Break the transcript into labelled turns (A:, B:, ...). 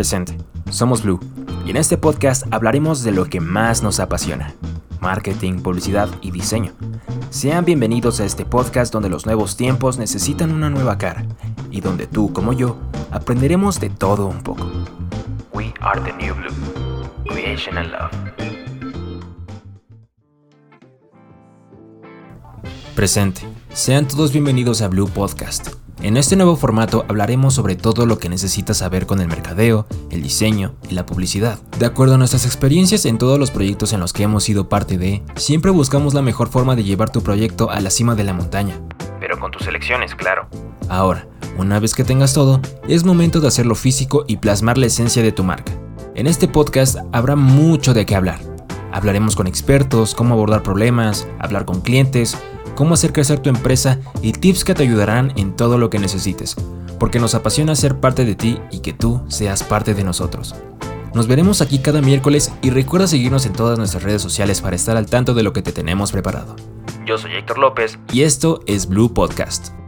A: Presente, somos Blue y en este podcast hablaremos de lo que más nos apasiona, marketing, publicidad y diseño. Sean bienvenidos a este podcast donde los nuevos tiempos necesitan una nueva cara y donde tú como yo aprenderemos de todo un poco. We are the new Blue, creation and love. Presente, sean todos bienvenidos a Blue Podcast en este nuevo formato hablaremos sobre todo lo que necesitas saber con el mercadeo, el diseño y la publicidad. De acuerdo a nuestras experiencias en todos los proyectos en los que hemos sido parte de, siempre buscamos la mejor forma de llevar tu proyecto a la cima de la montaña. Pero con tus elecciones, claro. Ahora, una vez que tengas todo, es momento de hacerlo físico y plasmar la esencia de tu marca. En este podcast habrá mucho de qué hablar. Hablaremos con expertos, cómo abordar problemas, hablar con clientes, cómo hacer crecer tu empresa y tips que te ayudarán en todo lo que necesites, porque nos apasiona ser parte de ti y que tú seas parte de nosotros. Nos veremos aquí cada miércoles y recuerda seguirnos en todas nuestras redes sociales para estar al tanto de lo que te tenemos preparado. Yo soy Héctor López y esto es Blue Podcast.